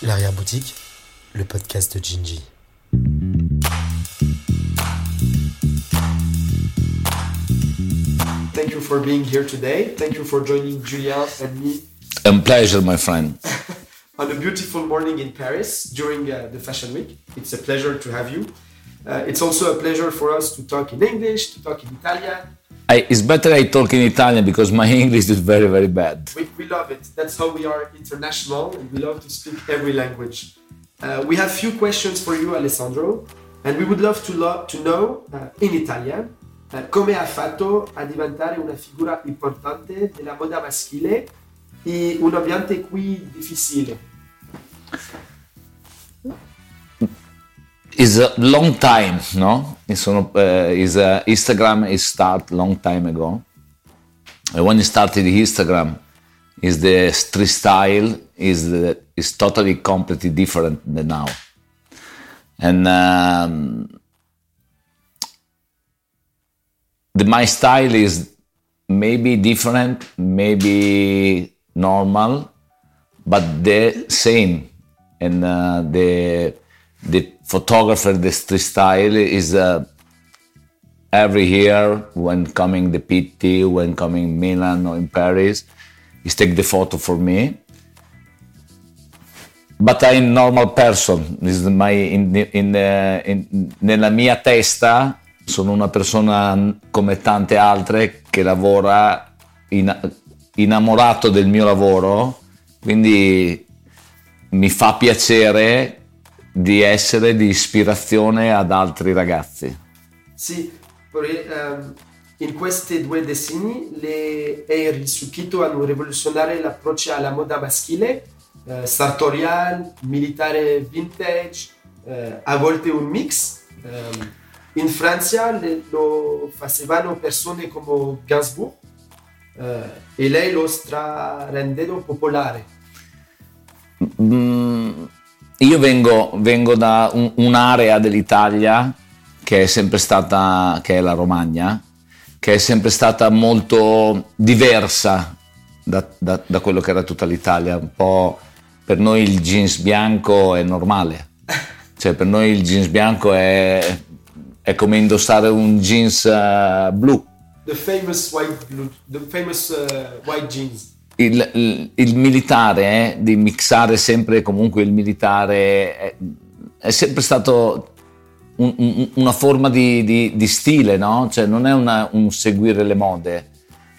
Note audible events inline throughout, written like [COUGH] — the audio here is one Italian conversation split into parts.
L'arrière-boutique, le podcast de Gingy. Thank you for being here today. Thank you for joining Julia and me A pleasure, my friend. [LAUGHS] on a beautiful morning in Paris during uh, the Fashion Week. It's a pleasure to have you. Uh, it's also a pleasure for us to talk in English, to talk in Italian. I, it's better I talk in Italian because my [LAUGHS] English is very, very bad. We, love it. That's how we are international and we love to speak every language. Uh, we have few questions for you, Alessandro, and we would love to, to know uh, in Italian uh, come ha fatto a diventare una figura importante della moda maschile in un ambiente qui difficile. It's a long time, no? Sono, uh, is, uh, Instagram is start long time ago. And when it started Instagram, is the street style is the, is totally completely different than now. And um, the my style is maybe different, maybe normal, but the same. And uh, the the photographer, the street style is uh, every year when coming the PT, when coming Milan or in Paris, is take the photo for me. But I'm normal person. Is my in, in, uh, in, nella mia testa sono una persona come tante altre che lavora in, innamorato del mio lavoro, quindi mi fa piacere di essere di ispirazione ad altri ragazzi. Sì, perché, ehm, in questi due decenni le è riuscito a rivoluzionare l'approccio alla moda maschile, eh, sartorial, militare vintage, eh, a volte un mix. Ehm, in Francia le- lo facevano persone come Gainsbourg eh, e lei lo sta rendendo popolare. Mm, io vengo, vengo da un- un'area dell'Italia che è sempre stata, che è la Romagna, che è sempre stata molto diversa da, da- da quello che era tutta l'Italia. Un po' per noi il jeans bianco è normale, cioè per noi il jeans bianco è, è come indossare un jeans eh, blu. The famous white, blue, the famous eh, white jeans. il, il- il militare, eh, di mixare sempre comunque il militare, è, è sempre stato un- un- una forma di, di- di stile, no? Cioè non è una- un seguire le mode,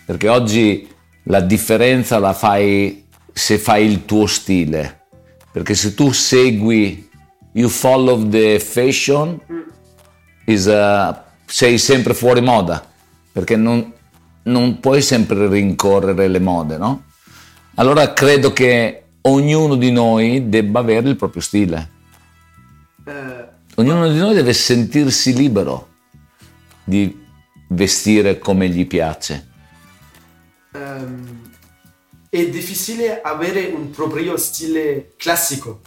perché oggi la differenza la fai se fai il tuo stile, perché se tu segui, you follow the fashion, is, uh, sei sempre fuori moda, perché non, non puoi sempre rincorrere le mode, no? Allora credo che ognuno di noi debba avere il proprio stile. Eh, Ognuno di noi deve sentirsi libero di vestire come gli piace. ehm, è difficile avere un proprio stile classico.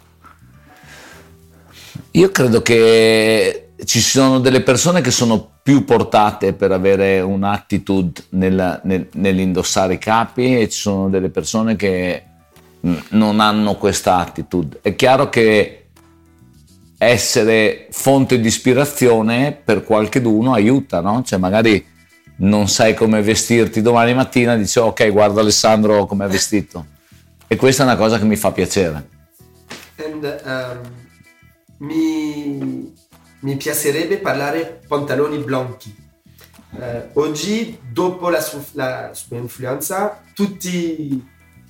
Io credo che ci sono delle persone che sono più portate per avere un'attitude nel- nel- nell'indossare i capi e ci sono delle persone che non hanno questa attitude. È chiaro che essere fonte di ispirazione per qualcheduno aiuta, no? Cioè magari non sai come vestirti domani mattina, dici ok guarda Alessandro come è vestito. E questa è una cosa che mi fa piacere. And, ehm, mi, mi piacerebbe parlare pantaloni bianchi. Eh, oggi, dopo la, su- la sua influenza, tutti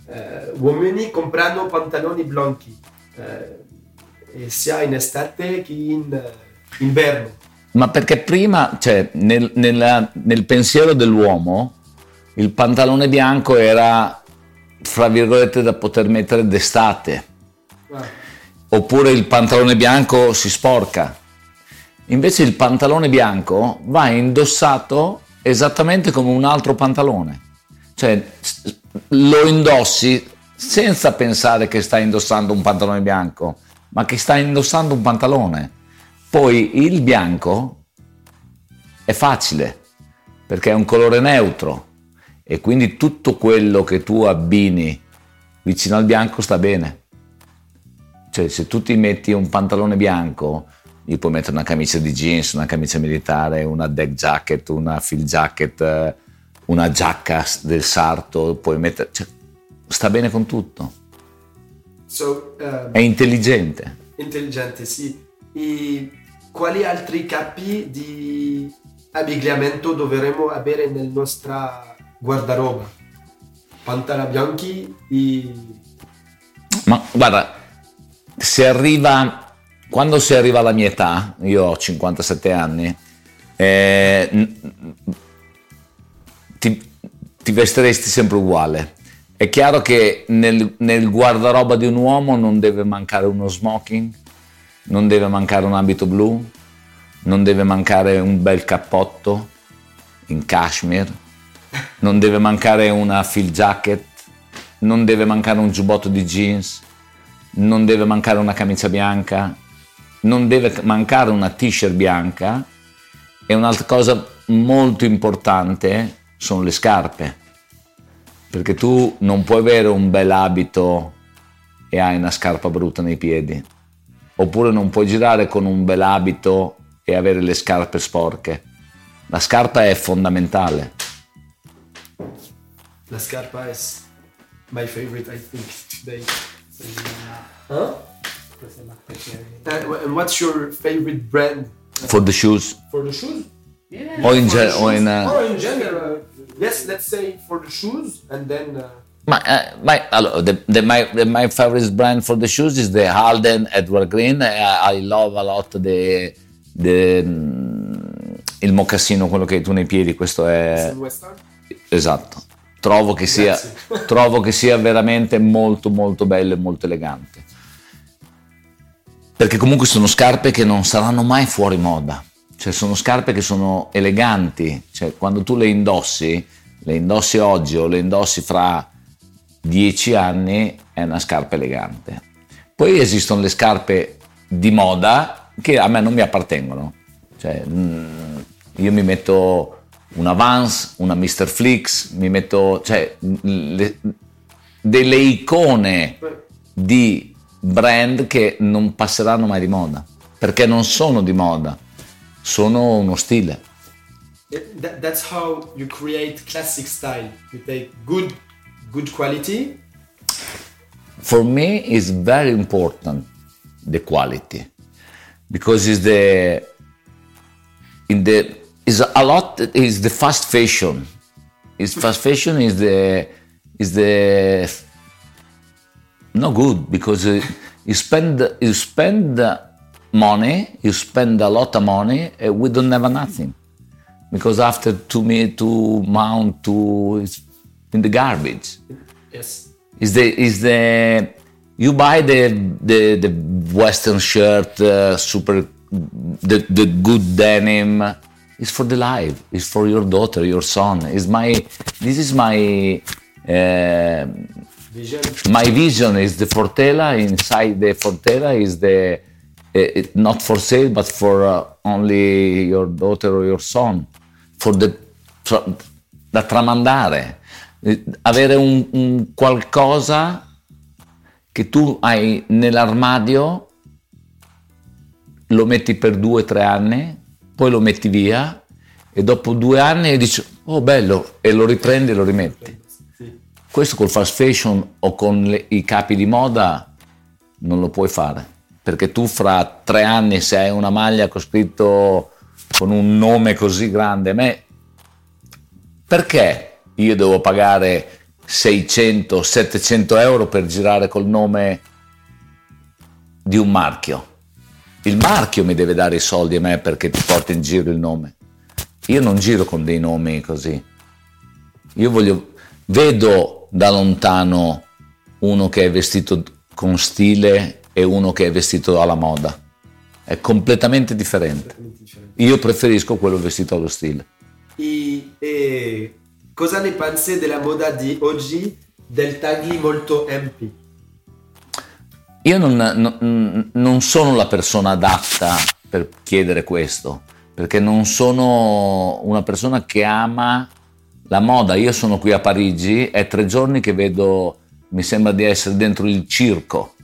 eh, uomini comprano pantaloni bianchi, eh, sia in estate che in eh, inverno. Ma perché prima, cioè, nel, nella- nel pensiero dell'uomo, il pantalone bianco era, fra virgolette, da poter mettere d'estate, Ah, oppure il pantalone bianco si sporca. Invece il pantalone bianco va indossato esattamente come un altro pantalone. Cioè, lo indossi senza pensare che stai indossando un pantalone bianco, ma che stai indossando un pantalone. Poi il bianco è facile perché è un colore neutro e quindi tutto quello che tu abbini vicino al bianco sta bene. Cioè, se tu ti metti un pantalone bianco, gli puoi mettere una camicia di jeans, una camicia militare, una deck jacket, una field jacket, una giacca del sarto, puoi mettere... Cioè, sta bene con tutto. So, um, È intelligente. Intelligente, sì. E quali altri capi di abbigliamento dovremmo avere nel nostro guardaroba? Pantaloni bianchi e... Ma guarda, se arriva, quando si arriva alla mia età, io ho 57 anni, eh, ti, ti vestiresti sempre uguale. È chiaro che nel, nel, guardaroba di un uomo non deve mancare uno smoking, non deve mancare un abito blu, non deve mancare un bel cappotto in cashmere, non deve mancare una field jacket, non deve mancare un giubbotto di jeans, non deve mancare una camicia bianca, non deve mancare una t-shirt bianca. E un'altra cosa molto importante sono le scarpe perché tu non puoi avere un bel abito e hai una scarpa brutta nei piedi, oppure non puoi girare con un bel abito e avere le scarpe sporche. La scarpa è fondamentale. La scarpa è my favorite, I think, today. Huh? Uh, and what's your favorite brand? For the shoes? For the shoes? Yeah. Or in, ge- or in, uh, or in general. Yes, let's say for the shoes and then. Uh, my, uh, my, allora, the, the, my, the, my favorite brand for the shoes is the Halden Edward Green. I, I love a lot the, the, mm, il mocassino, quello che hai tu nei piedi. Questo è. Esatto. Trovo che, sia, [LAUGHS] trovo che sia veramente molto, molto bello e molto elegante. Perché comunque sono scarpe che non saranno mai fuori moda cioè sono scarpe che sono eleganti, cioè quando tu le indossi, le indossi oggi o le indossi fra dieci anni, è una scarpa elegante. Poi esistono le scarpe di moda che a me non mi appartengono. Cioè, mm, io mi metto una Vans, una Mr. Flix, mi metto cioè, le, delle icone di brand che non passeranno mai di moda, perché non sono di moda sono uno stile. Eh, that, that's how you create classic style. You take good, good quality. For me, it's very important the quality because it's the in the is a lot is the fast fashion. Is fast fashion is the is the no good because uh, you spend you spend money, you spend a lot of money, and we don't have nothing. Because after to me to mount to it's in the garbage. Yes. Is the is the you buy the the, the western shirt uh, super the the good denim is for the life is for your daughter your son is my this is my uh, vision my vision is the fortella inside the fortella is the uh, not for sale, but for uh, only your daughter or your son, for the, tra, da tramandare, eh, avere un, un, qualcosa che tu hai nell'armadio, lo metti per due o tre anni, poi lo metti via e dopo due anni dici oh bello e lo riprendi e lo rimetti. Questo col fast fashion o con le, i capi di moda non lo puoi fare perché tu fra tre anni se hai una maglia con scritto con un nome così grande, me, perché io devo pagare 600-700 euro per girare col nome di un marchio? Il marchio mi deve dare i soldi a me perché ti porta in giro il nome. Io non giro con dei nomi così. Io voglio, vedo da lontano uno che è vestito con stile e uno che è vestito alla moda. È completamente differente. Io preferisco quello vestito allo stile. E, e cosa ne pensi della moda di oggi del tagli molto ampi? Io non, non, non sono la persona adatta per chiedere questo, perché non sono una persona che ama la moda. Io sono qui a Parigi, è tre giorni che vedo, mi sembra di essere dentro il circo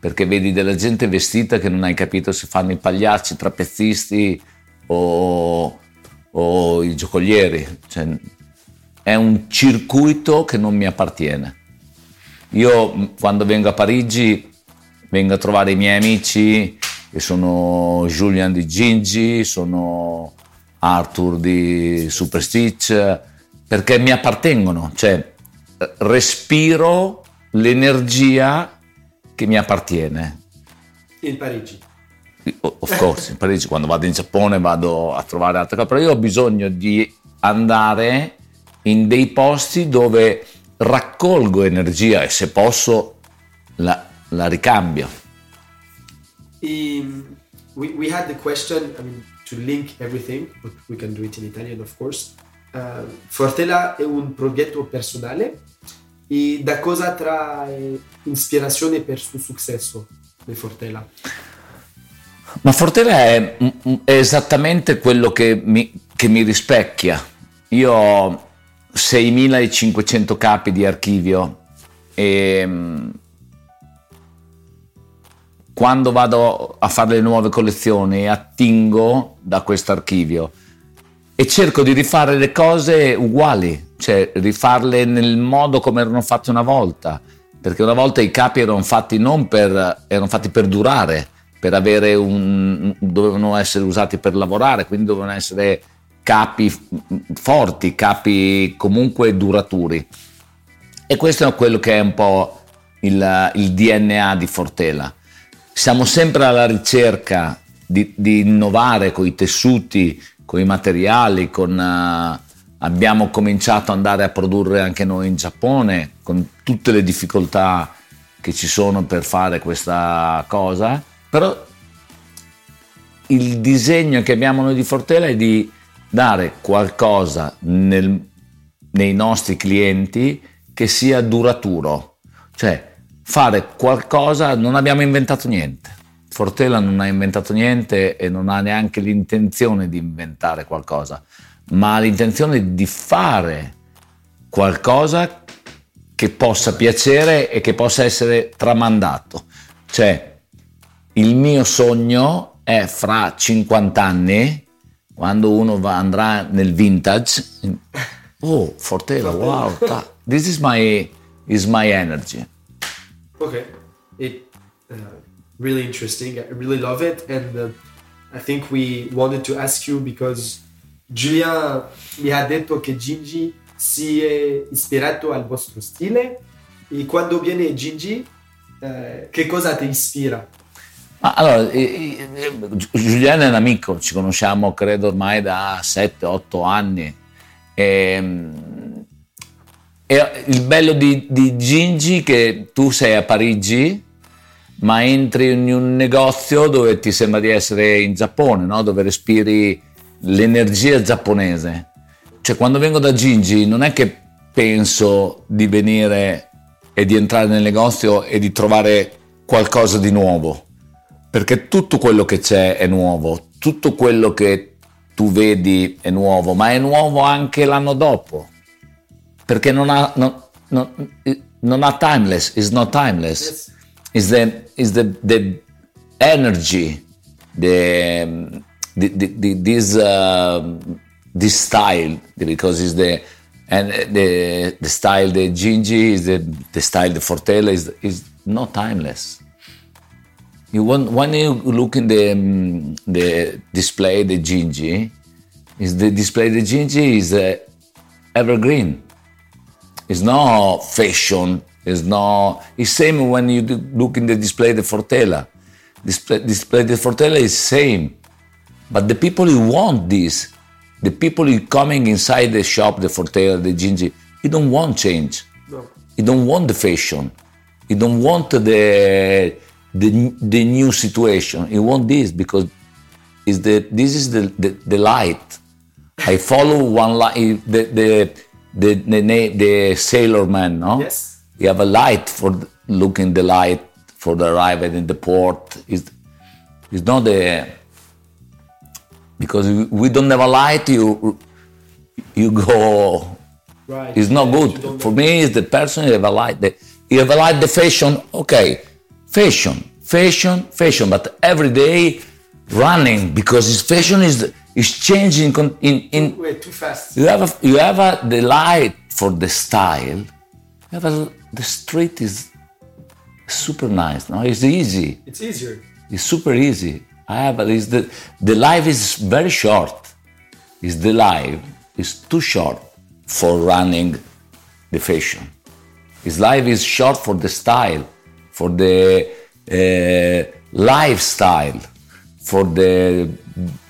perché vedi della gente vestita che non hai capito se fanno i pagliacci, i trapezzisti o, o i giocolieri. Cioè, è un circuito che non mi appartiene. Io quando vengo a Parigi vengo a trovare i miei amici che sono Julian di Gingi, sono Arthur di Superstitch, perché mi appartengono, cioè respiro l'energia che mi appartiene. In Parigi. Of course, in Parigi quando vado in Giappone vado a trovare altre cose, però io ho bisogno di andare in dei posti dove raccolgo energia e se posso la, la ricambio. Um, we, we had the question, I mean, to link everything, but we can do it in Italian, of course. Uh, Fortela è un progetto personale e da cosa trae ispirazione per il suo successo di Fortela? Ma Fortela è, è esattamente quello che mi, che mi rispecchia. Io ho 6.500 capi di archivio e quando vado a fare le nuove collezioni attingo da questo archivio e cerco di rifare le cose uguali, cioè rifarle nel modo come erano fatte una volta, perché una volta i capi erano fatti non per, erano fatti per durare, per avere un, dovevano essere usati per lavorare, quindi dovevano essere capi forti, capi comunque duraturi. E questo è quello che è un po' il, il DNA di Fortela. Siamo sempre alla ricerca di, di innovare con i tessuti, con i materiali, con, uh, abbiamo cominciato ad andare a produrre anche noi in Giappone con tutte le difficoltà che ci sono per fare questa cosa, però il disegno che abbiamo noi di Fortela è di dare qualcosa nel, nei nostri clienti che sia duraturo, cioè fare qualcosa, non abbiamo inventato niente. Fortela non ha inventato niente e non ha neanche l'intenzione di inventare qualcosa, ma ha l'intenzione di fare qualcosa che possa piacere e che possa essere tramandato. Cioè, il mio sogno è fra 50 anni quando uno va, andrà nel vintage, oh, Fortela, wow, ta, this is my, is my energy. Okay, it uh, really interesting. I really love it, and uh, I think we wanted to ask you because Julien mi ha detto che Gingy si è ispirato al vostro stile e quando viene Gingy, uh, che cosa ti ispira? Ma allora, eh, eh, Giuliano è un amico, ci conosciamo credo ormai da 7-8 anni. E, ehm, e il bello di, di Gingi è che tu sei a Parigi, ma entri in un negozio dove ti sembra di essere in Giappone, no? dove respiri l'energia giapponese. Cioè, quando vengo da Gingi non è che penso di venire e di entrare nel negozio e di trovare qualcosa di nuovo perché tutto quello che c'è è nuovo, tutto quello che tu vedi è nuovo, ma è nuovo anche l'anno dopo, perché non ha, non, non, non ha timeless, is not timeless, is the, is the, the energy, the, the, the, this, uh, this style, because it's the, and the, the style the Gingy is the, the style the Fortella is, is not timeless. You want, when you look in the, um, the display, the Gingy, is the display the Gingy is uh, evergreen. It's not fashion. It's not. It's same when you look in the display the Fortella. Display, display the Fortella is same, but the people who want this, the people who coming inside the shop, the Fortella, the Gingy, you don't want change. No. You don't want the fashion. You don't want the the, the new situation. You want this because is the this is the, the, the light. I follow one light. Eh, the the the the, the sailor man. No. Yes. You have a light for looking the light for the arrival in the port. Is is not the because we don't have a light. You you go. Right. It's not good for me. It's the person you have a light. The, you have a light. The fashion. Okay fashion. fashion, fashion, but every day running because his fashion is is changing in in too fast. you have a, you have a, the light for the style. You have a, the street is super nice. No, it's easy. It's easier. It's super easy. I have is the the life is very short. Is the life is too short for running the fashion. His life is short for the style, for the uh, lifestyle, for the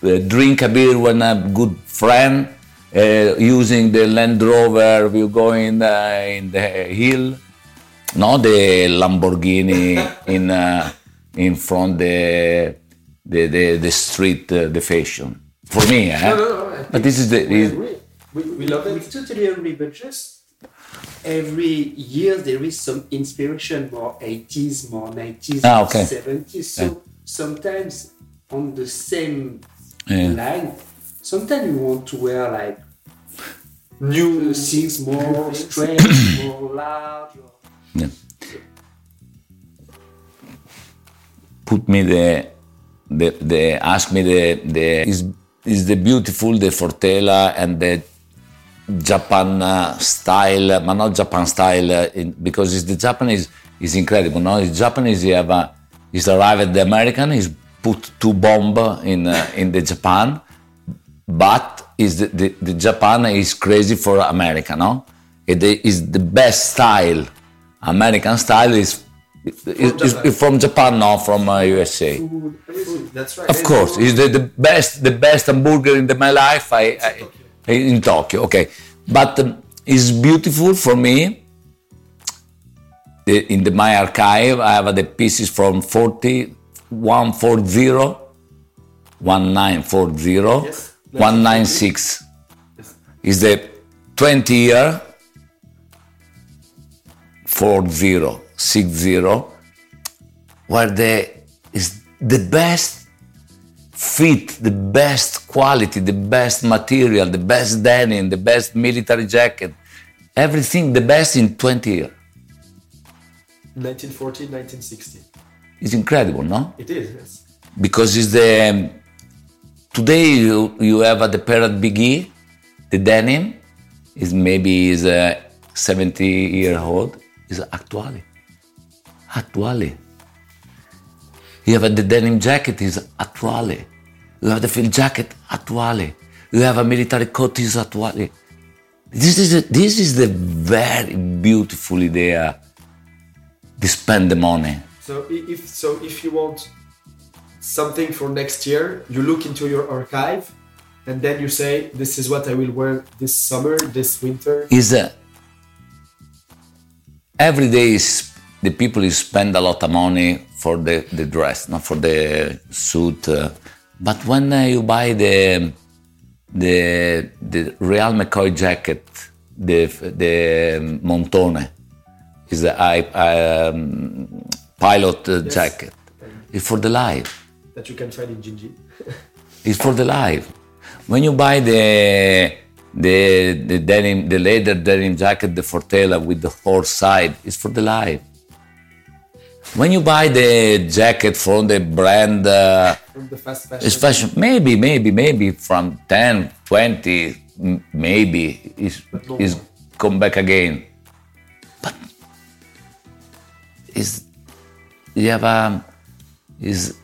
uh, drink a beer when a good friend uh, using the Land Rover. You go in the, in the hill, not the Lamborghini in uh, in front the the the, the street uh, the fashion. For me, eh? No, no, no. But this is the we is, agree. We, we love We it. totally agree, but just every year there is some inspiration, more 80s, more 90s, Ah, okay. 70s. So sometimes on the same Yeah. line, sometimes you want to wear like New things more strange, [COUGHS] more large. Or, yeah. put me the the, the ask me the the is is the beautiful the Fortela and the Japan uh, style, but not Japan style uh, in, because it's the Japanese is incredible. No, it's Japanese. You have a, arrived the American. He's put two bomb in uh, in the Japan, but is the, the, the Japan is crazy for America. No, it is the best style. American style is is, is, is from Japan, from uh, USA. food, food. That's right. Of course, it's the, the best the best hamburger in the, my life. I, I in Tokyo, okay, but um, it's beautiful for me. The- in the my archive, I have the pieces from 40, 140, 1940, Yes. 196. Is the 20 year 40, 60, where the is the best fit, the best quality, the best material, the best denim, the best military jacket, everything the best in 20 years. 1940, 1960. It's incredible, no? It is, yes. Because it's the um, today you, you have at the Parrot Biggie, the denim is maybe is a 70 year old is actually actually. You have a, the denim jacket is attuale. You have the field jacket attuale. You have a military coat is attuale. This is a, this is the very beautiful idea to spend the money. So if so, if you want something for next year, you look into your archive, and then you say, "This is what I will wear this summer, this winter." is uh, every day is the people spend a lot of money for the, the dress, not for the suit. uh, but when uh, you buy the the the Real McCoy jacket, the the Montone, is the I, um, pilot uh, jacket. It's for the life. That you can find in Gingy. [LAUGHS] It's for the life. When you buy the the the denim, the leather denim jacket, the Fortela with the horse side, it's for the life. When you buy the jacket from the brand, uh, From the fast fashion. it's fashion. Maybe, maybe, maybe from 10, 20, m- maybe is is come back again. But is you have a is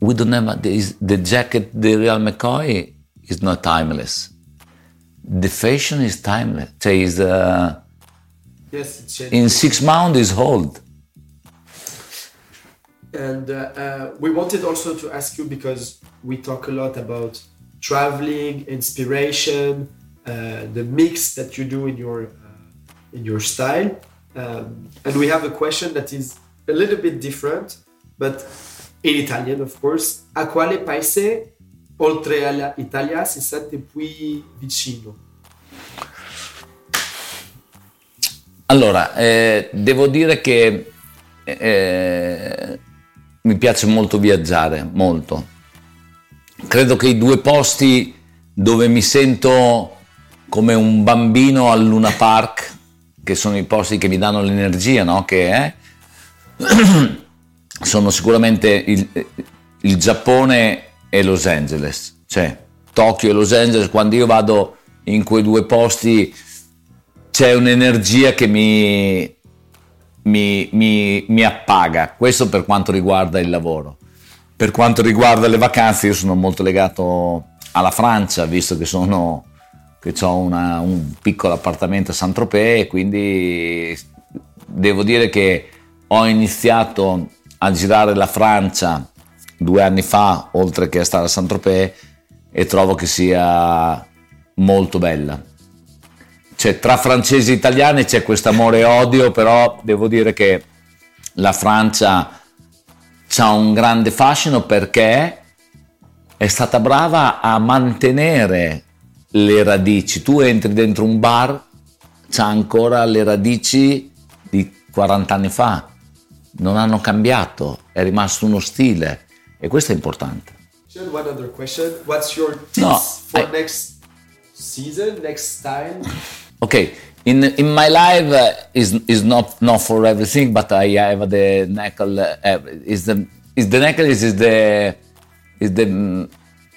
we don't have a, the, is the jacket the Real McCoy is not timeless. The fashion is timeless. Cioè, is uh, Yes, in six months is old. And uh, uh, we wanted also to ask you because we talk a lot about traveling, inspiration, uh, the mix that you do in your uh, in your style. Um, and we have a question that is a little bit different, but in Italian, of course. A quale paese oltre all'Italia si sente più vicino? Allora, eh, devo dire che eh, mi piace molto viaggiare, molto. Credo che i due posti dove mi sento come un bambino al Luna Park, che sono i posti che mi danno l'energia, no? Che è [CLEARS THROAT] sono sicuramente il, il Giappone e Los Angeles, cioè Tokyo e Los Angeles, quando io vado in quei due posti c'è un'energia che mi, mi, mi, mi, appaga, questo per quanto riguarda il lavoro. Per quanto riguarda le vacanze io sono molto legato alla Francia, visto che, sono, che ho una, un piccolo appartamento a Saint-Tropez e quindi devo dire che ho iniziato a girare la Francia due anni fa, oltre che a stare a Saint-Tropez, e trovo che sia molto bella. Cioè, tra francesi e italiani c'è questo amore e odio, però devo dire che la Francia ha un grande fascino perché è stata brava a mantenere le radici. Tu entri dentro un bar, c'ha ancora le radici di 40 anni fa, non hanno cambiato, è rimasto uno stile e questo è importante. One other question. What's your tips no, for I, next season, next time? Okay, in in my life uh, is is not not for everything, but I have the knuckle. Uh, is the is the necklace is the is the um,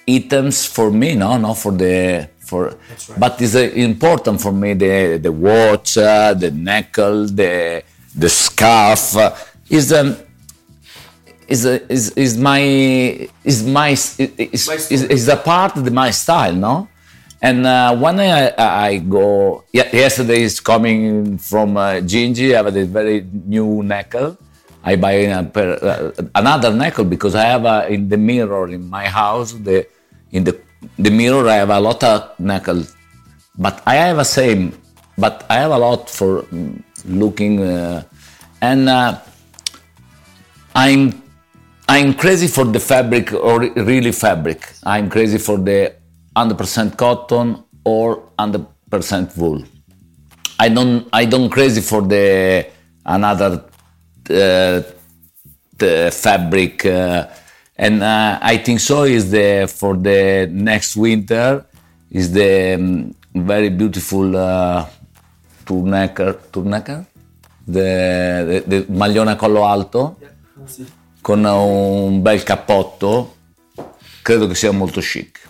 items for me, no, not for the for. Right. But it's uh, important for me the the watch, uh, the necklace, the the scarf. Uh, is um, is is is my is my is, is, is a part of my style, no? And uh, when I, I go, yesterday is coming from uh, Gingy, I have a very new necklace. I buy a, uh, another necklace because I have in the mirror in my house, the, in the, the mirror, I have a lot of necklace. But I have a same, but I have a lot for mm, looking. Uh, and uh, I'm I'm crazy for the fabric or really fabric. I'm crazy for the 100% cotton or 100% wool. I don't I don't crazy for the another uh, the fabric uh, and uh, I think so is the for the next winter is the um, very beautiful uh, turnecker turnecker the, the, the maglione a collo alto yeah. sì. con un bel cappotto credo che sia molto chic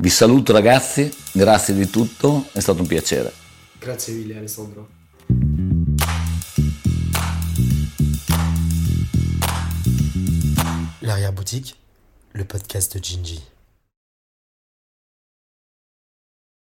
Vi saluto ragazzi, grazie di tutto, è stato un piacere. Grazie mille Alessandro. L'arrière-boutique, le podcast de Gingy.